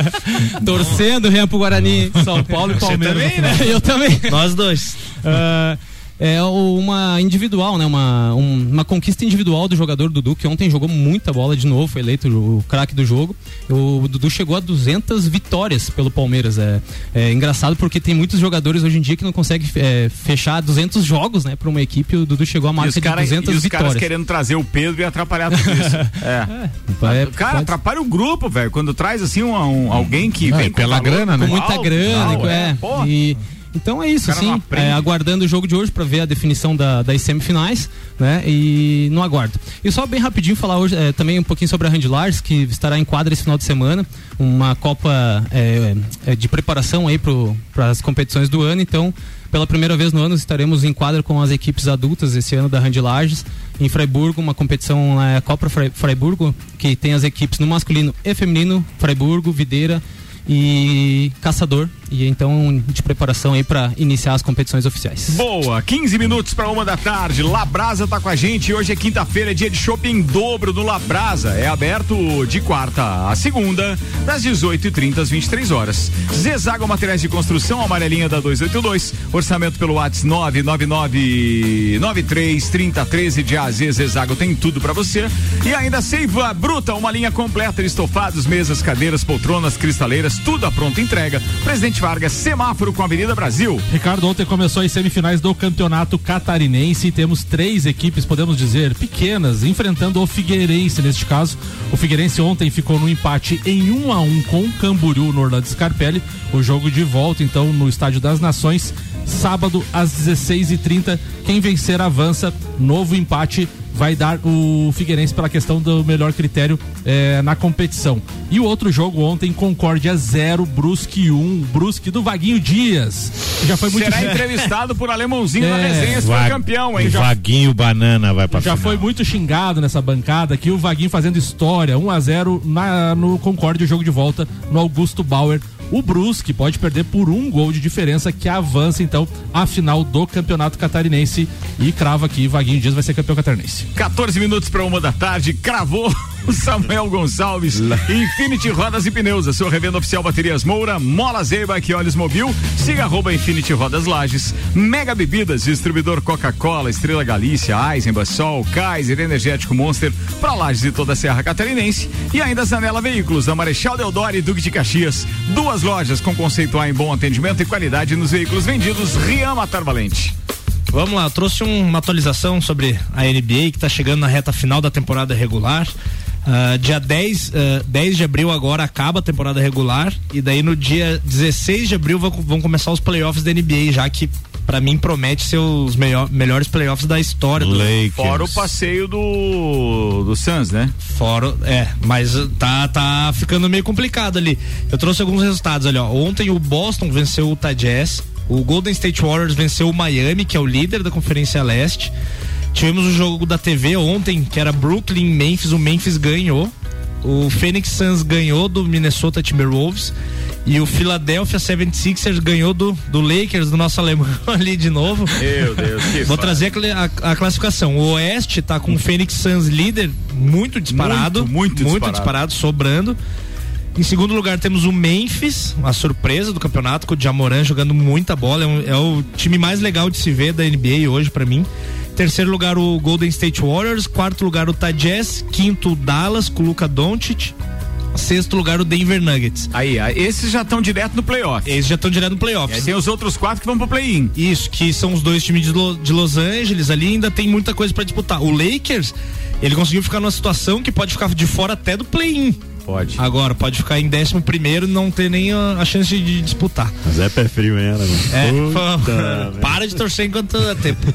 torcendo o pro Guarani, São Paulo e Você Palmeiras. também, né? Eu também. Nós dois. Ah, é uma individual, né? Uma, um- uma conquista individual do jogador Dudu, que ontem jogou muita bola de novo, foi eleito o craque do jogo. O Dudu chegou a 200 vitórias pelo Palmeiras. É, é engraçado porque tem muitos jogadores hoje em dia que não conseguem é, fechar 200 jogos, né? Para uma equipe. O Dudu chegou a marca os, de cara, 200 e os caras vitórias. querendo trazer o Pedro e atrapalhar tudo isso. É. É, cara, pode- atrapalha o grupo, velho. Quando traz assim um, um- alguém que vem pela grana, né? com muita grana, tal, é. Porra. E, então é isso, não aprende. é, aguardando o jogo de hoje para ver a definição da- das semifinais, né? E no aguardo. E só bem rapidinho falar hoje é, também um pouquinho sobre a Randy Lars, que estará em quadra esse final de semana, uma Copa é, é, de preparação aí para as competições do ano, então pela primeira vez no ano estaremos em quadra com as equipes adultas esse ano da Randy Lages em Freiburgo, uma competição na Copa Fre- Freiburgo que tem as equipes no masculino e feminino, Freiburgo, Videira e Caçador. E então de preparação aí para iniciar as competições oficiais. Boa, 15 minutos para uma da tarde. Labrasa tá com a gente. Hoje é quinta-feira, dia de shopping dobro no Labrasa. É aberto de quarta a segunda, das 18h30 às 23 horas. Zezago Materiais de Construção, amarelinha da 282. Orçamento pelo WhatsApp 999933013 de AZ Zezago tem tudo para você. E ainda Seiva Bruta, uma linha completa de estofados, mesas, cadeiras, poltronas, cristaleiras, tudo à pronta entrega. Presidente Vargas, semáforo com a Avenida Brasil. Ricardo, ontem começou as semifinais do Campeonato Catarinense e temos três equipes, podemos dizer, pequenas, enfrentando o Figueirense neste caso. O Figueirense ontem ficou no empate em 1 a 1 com o Camboriú no Orlando Scarpelli. O jogo de volta, então, no Estádio das Nações, sábado às 16h30. Quem vencer avança. Novo empate vai dar o Figueirense pela questão do melhor critério eh, na competição. E o outro jogo ontem, Concórdia 0, Brusque 1, Brusque do Vaguinho Dias. Já foi muito Será entrevistado por Alemãozinho na É. resenha, se Va- campeão, hein? Já Vaguinho Banana vai pra já final. foi muito xingado nessa bancada aqui, o Vaguinho fazendo história, 1 a 0 na, no Concórdia, o jogo de volta no Augusto Bauer. O Brusque pode perder por um gol de diferença que avança então à final do Campeonato Catarinense e crava aqui, Vaguinho Dias vai ser campeão catarinense. 14 minutos para uma da tarde, cravou Samuel Gonçalves. Infinity Rodas e Pneus, a sua revenda oficial Baterias Moura, Mola Zeiba, que olhos mobil. Siga arroba Infinity Rodas Lages. Mega Bebidas, distribuidor Coca-Cola, Estrela Galícia, Eisenbach, Sol, Kaiser, Energético Monster, para Lages e toda a Serra Catarinense. E ainda Zanela Veículos, da Marechal Deodoro e Duque de Caxias. Duas lojas com conceito A em bom atendimento e qualidade nos veículos vendidos. Rian Matar Valente. Vamos lá, trouxe um- uma atualização sobre a NBA que está chegando na reta final da temporada regular. Ah, dia 10, ah, 10 de abril agora acaba a temporada regular e daí no dia 16 de abril vão, vão começar os playoffs da NBA, já que pra mim promete ser os melhor- melhores playoffs da história. do- Fora o passeio do, do Suns, né? Fora, é, mas uh, tá, tá ficando meio complicado ali. Eu trouxe alguns resultados ali, ó. Ontem o Boston venceu o Utah Jazz, o Golden State Warriors venceu o Miami, que é o líder da Conferência Leste. Tivemos o jogo da TV ontem, que era Brooklyn Memphis, o Memphis ganhou. O Phoenix Suns ganhou do Minnesota Timberwolves. E o Philadelphia 76ers ganhou do, do Lakers, do nosso alemão ali de novo. Meu Deus, que Vou trazer a, a- classificação. O Oeste tá com o Phoenix Suns líder, muito disparado. Muito, muito disparado. disparado, sobrando. Em segundo lugar temos o Memphis, a surpresa do campeonato, com o Jamoran jogando muita bola. É, um- é o time mais legal de se ver da NBA hoje pra mim. Terceiro lugar o Golden State Warriors, quarto lugar o Jazz, quinto o Dallas com o Luka Doncic, sexto lugar o Denver Nuggets. Aí, esses já estão direto no playoff. Esses já estão direto no E playoffs. aí tem os outros quatro que vão pro play-in. Isso, que são os dois times de, Lo- de Los Angeles ali, ainda tem muita coisa pra disputar. O Lakers, ele conseguiu ficar numa situação que pode ficar de fora até do play-in. Pode. Agora, pode ficar em décimo primeiro e não ter nem a, a chance de, de disputar. Mas é pé frio, ela, É, Puta para de torcer enquanto dá tempo.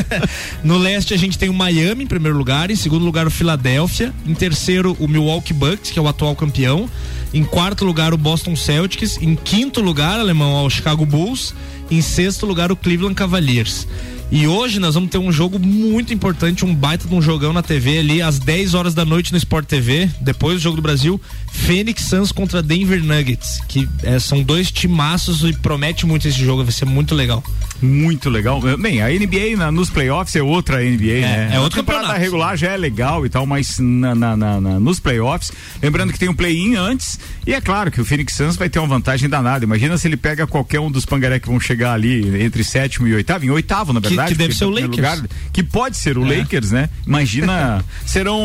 no leste a gente tem o Miami em primeiro lugar, em segundo lugar o Philadelphia, em terceiro o Milwaukee Bucks, que é o atual campeão, em quarto lugar o Boston Celtics, em quinto lugar, alemão, o Chicago Bulls, em sexto lugar o Cleveland Cavaliers. E hoje nós vamos ter um jogo muito importante, um baita de um jogão na TV ali, às 10 horas da noite no Sport TV, depois do Jogo do Brasil, Phoenix Suns contra Denver Nuggets, que é, são dois timaços e promete muito esse jogo, vai ser muito legal. Muito legal. Bem, a NBA na- nos playoffs é outra NBA, né? é A outro temporada campeonato. regular já é legal e tal, mas na, na- na- nos playoffs, lembrando que tem um play-in antes, e é claro que o Phoenix Suns vai ter uma vantagem danada. Imagina se ele pega qualquer um dos pangaré que vão chegar ali entre sétimo e oitavo, em oitavo, na Que- verdade. que deve ser o Lakers. que pode ser o Lakers, né? Imagina, serão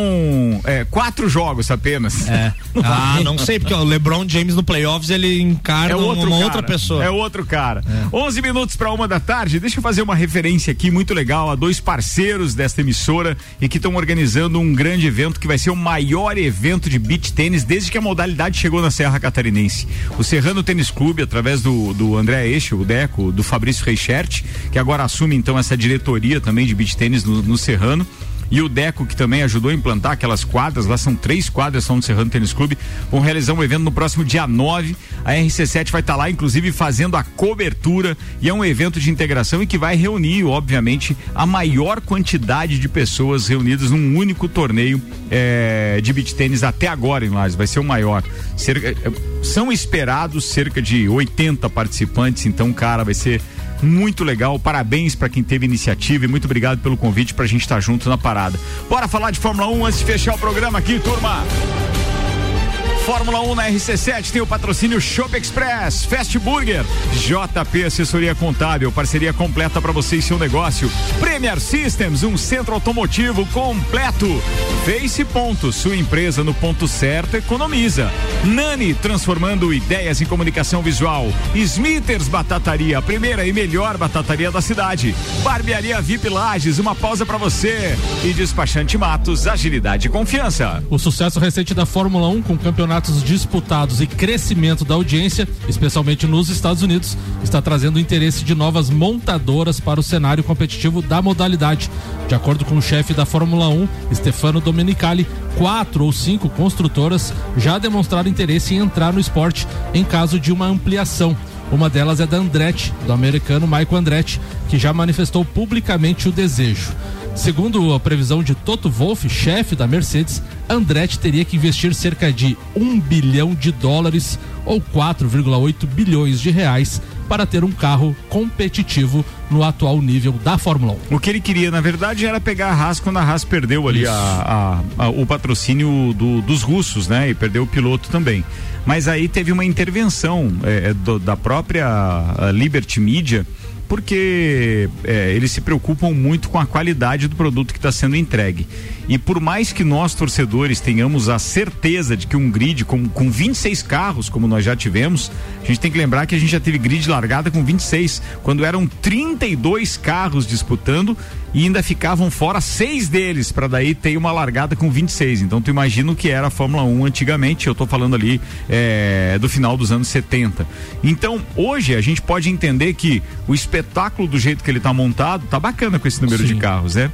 é, quatro jogos apenas. É. Ah, não sei, porque o LeBron James no playoffs ele encarna É uma cara, outra pessoa. É outro cara. 11 minutos para uma da tarde. Deixa eu fazer uma referência aqui muito legal a dois parceiros desta emissora e que estão organizando um grande evento que vai ser o maior evento de beach tênis desde que a modalidade chegou na Serra Catarinense. O Serrano Tênis Clube, através do, do André Eixe, o Deco, do Fabrício Reichert, que agora assume então essa diretoria também de beach tênis no, no Serrano. E o Deco, que também ajudou a implantar aquelas quadras, lá são três quadras, são no Serrano Tênis Clube, vão realizar um evento no próximo dia 9. A RC7 vai estar lá, inclusive, fazendo a cobertura. E é um evento de integração e que vai reunir, obviamente, a maior quantidade de pessoas reunidas num único torneio eh, de beach tênis até agora em Lages. Vai ser o maior. Cerca- eh, são esperados cerca de 80 participantes, então, cara, vai ser muito legal. Parabéns para quem teve iniciativa e muito obrigado pelo convite pra gente estar junto na parada. Bora falar de Fórmula 1 antes de fechar o programa aqui, turma. Fórmula 1 na RC7 tem o patrocínio Shop Express, Fast Burger, JP Assessoria Contábil, parceria completa para você e seu negócio. Premier Systems, um centro automotivo completo. Face Ponto, sua empresa no ponto certo economiza. Nani, transformando ideias em comunicação visual. Smithers Batataria, a primeira e melhor batataria da cidade. Barbearia VIP Lages, uma pausa para você. E Despachante Matos, agilidade e confiança. O sucesso recente da Fórmula 1 com campeonatos disputados e crescimento da audiência, especialmente nos Estados Unidos, está trazendo o interesse de novas montadoras para o cenário competitivo da modalidade. De acordo com o chefe da Fórmula 1, Stefano Domenicali, quatro ou cinco construtoras já demonstraram interesse em entrar no esporte em caso de uma ampliação. Uma delas é da Andretti, do americano Michael Andretti, que já manifestou publicamente o desejo. Segundo a previsão de Toto Wolff, chefe da Mercedes, Andretti teria que investir cerca de 1 bilhão de dólares ou 4,8 bilhões de reais para ter um carro competitivo no atual nível da Fórmula 1. O que ele queria, na verdade, era pegar a Haas quando a Haas perdeu ali a- a- a- o patrocínio do- dos russos, né? E perdeu o piloto também. Mas aí teve uma intervenção é, do- da própria a Liberty Media, porque é, eles se preocupam muito com a qualidade do produto que está sendo entregue. E por mais que nós, torcedores, tenhamos a certeza de que um grid com, com 26 carros, como nós já tivemos, a gente tem que lembrar que a gente já teve grid largada com 26, quando eram 32 carros disputando e ainda ficavam fora seis deles, para daí ter uma largada com 26. Então tu imagina o que era a Fórmula 1 antigamente, eu tô falando ali é, do final dos anos 70. Então, hoje a gente pode entender que o espetáculo do jeito que ele tá montado, tá bacana com esse número de carros, né?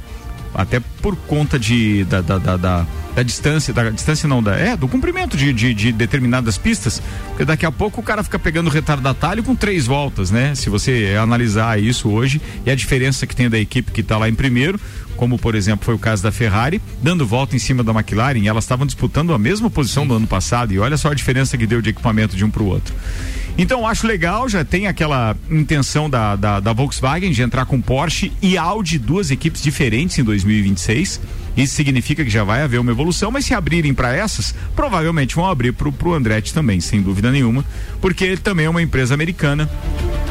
Até por conta de, da, da, da, da- da distância, da distância não, da, é, do comprimento de, de, de determinadas pistas, porque daqui a pouco o cara fica pegando retardatário com três voltas, né? Se você analisar isso hoje e a diferença que tem da equipe que está lá em primeiro, como por exemplo foi o caso da Ferrari, dando volta em cima da McLaren, e elas estavam disputando a mesma posição do ano passado, e olha só a diferença que deu de equipamento de um para o outro. Então acho legal, já tem aquela intenção da, da, da Volkswagen de entrar com Porsche e Audi, duas equipes diferentes em 2026. Isso significa que já vai haver uma evolução, mas se abrirem para essas, provavelmente vão abrir para o Andretti também, sem dúvida nenhuma, porque ele também é uma empresa americana.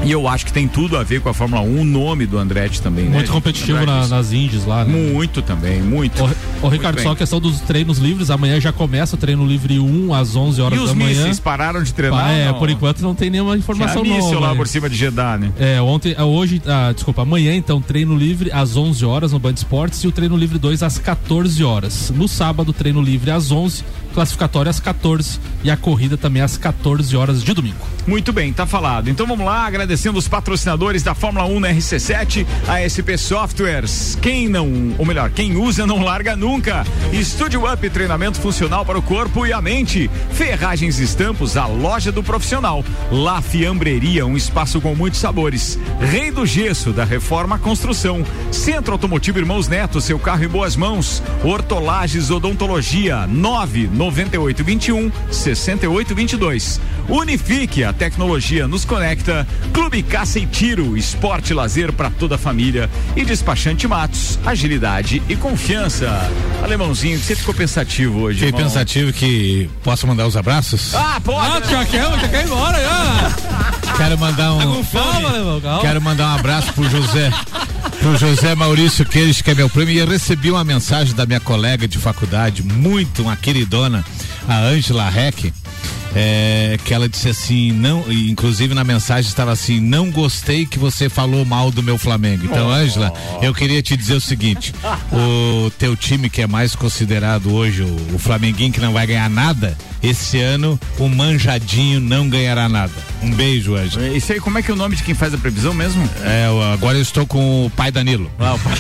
E eu acho que tem tudo a ver com a Fórmula 1, o nome do Andretti também. né? Muito gente competitivo na- nas Indies lá, né? Muito também, muito. Ô, Muito Ricardo, bem. só a questão dos treinos livres. Amanhã já começa o treino livre 1 às 11 horas E os da manhã. mísseis pararam de treinar? É, Não. por enquanto não tem nenhuma informação Tinha míssil lá né? por cima de Jeddah, né? É, ontem, ah, hoje, ah, desculpa, amanhã então, treino livre às 11 horas no Band Esportes e o treino livre 2 às 14 horas. No sábado, treino livre às 11 classificatória às 14 e a corrida também às 14 horas de domingo. Muito bem, tá falado. Então vamos lá, agradecendo os patrocinadores da Fórmula 1 na RC7, a SP Softwares. Quem não, ou melhor, quem usa não larga nunca. Estúdio Up, treinamento funcional para o corpo e a mente. Ferragens e Estampos, a loja do profissional. La Fiambreria, um espaço com muitos sabores. Rei do Gesso, da Reforma Construção. Centro Automotivo Irmãos Neto, seu carro em boas mãos. Hortolages Odontologia, 99821 6822. Unifique, a tecnologia nos conecta. Clube Caça e Tiro, esporte e lazer para toda a família. E despachante Matos, agilidade e confiança. Alemãozinho, você ficou pensativo hoje. Fiquei irmão? pensativo que posso mandar os abraços? Ah, pode! Ah, já quer, já quer ir embora, já. Quero mandar um. Calma, Alemão, calma. Quero mandar um abraço pro José. Pro José Maurício Queiroz, que é meu primo, e eu recebi uma mensagem da minha colega de faculdade, muito, uma queridona, a Ângela Reck. é, que ela disse assim, não, inclusive na mensagem estava assim, não gostei que você falou mal do meu Flamengo. Então, Ângela, eu queria te dizer o seguinte: o teu time que é mais considerado hoje, o, o Flamenguinho que não vai ganhar nada, esse ano o Manjadinho não ganhará nada. Um beijo, Ângela. Isso aí, como é que é o nome de quem faz a previsão mesmo? É, agora eu estou com o pai Danilo. Ah, o pai.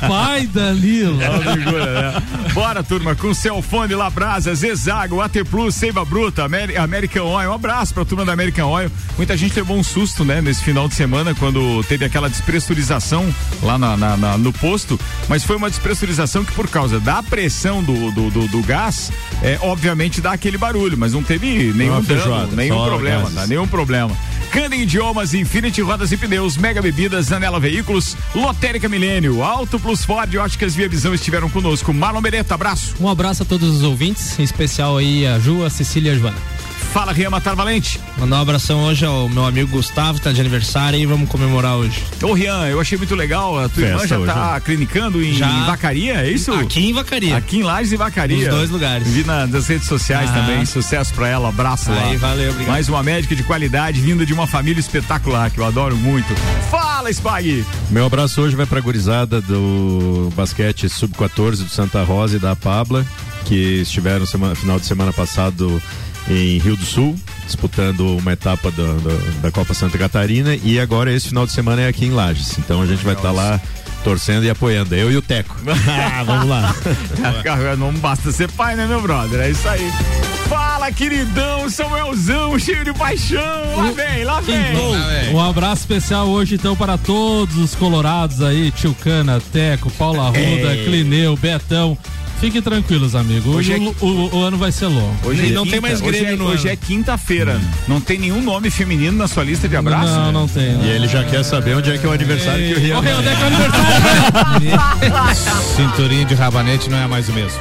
Pai Danilo. né? Bora, turma, com Celfone, Labrasa, Zezago, AT Plus, Seiva Bruta, Ameri- American Oil. Um abraço pra turma da American Oil. Muita gente levou um susto, né, nesse final de semana, quando teve aquela despressurização lá na- na- na- no posto, mas foi uma despressurização que, por causa da pressão do, do, do- do gás, é, obviamente dá aquele barulho, mas não teve nenhum dano, feijoada, nenhum problema, tá? Nenhum problema. Candem Idiomas, Infinity Rodas e Pneus, Mega Bebidas, Anela Veículos, Lotérica Milênio, Auto Plus Ford, Óticas Via Visão estiveram conosco. Marlon Beretta, abraço. Um abraço a todos os ouvintes, em especial aí a Ju, a Cecília e a Joana. Fala, Ria Matar Valente. Mandar um abração hoje ao meu amigo Gustavo, que tá de aniversário e vamos comemorar hoje. Ô, Rian, eu achei muito legal. A tua irmã Festa já hoje, tá né? clinicando em, Já. em Vacaria, é isso? Aqui em Vacaria. Aqui em Lages e Vacaria. Nos dois lugares. Vi na- nas redes sociais Ah. também. Sucesso pra ela, abraço lá. Aí, valeu, obrigado. Mais uma médica de qualidade vinda de uma família espetacular, que eu adoro muito. Fala, Spag! Meu abraço hoje vai pra gurizada do basquete sub-14 do Santa Rosa e da Pabla, que estiveram semana, final de semana passado em Rio do Sul, disputando uma etapa do- do- da Copa Santa Catarina e agora esse final de semana é aqui em Lages. Então a gente vai estar lá torcendo e apoiando, eu e o Teco. Ah, Vamos lá. Não basta ser pai, né, meu brother? É isso aí. Fala, queridão, Samuelzão, cheio de paixão. Lá vem, lá vem. Um abraço especial hoje então para todos os colorados aí, Tio Cana, Teco, Paula Arruda, Ei. Clineu, Betão. Fiquem tranquilos, amigo. Hoje, Hoje é o, o- o ano vai ser longo. Hoje é quinta, hoje é, hoje é quinta-feira. Não tem nenhum nome feminino na sua lista de abraços? Não, não tem. E ele já quer saber onde é que é o aniversário que o Rian, onde é que é o aniversário? Cinturinha de rabanete não é mais o mesmo.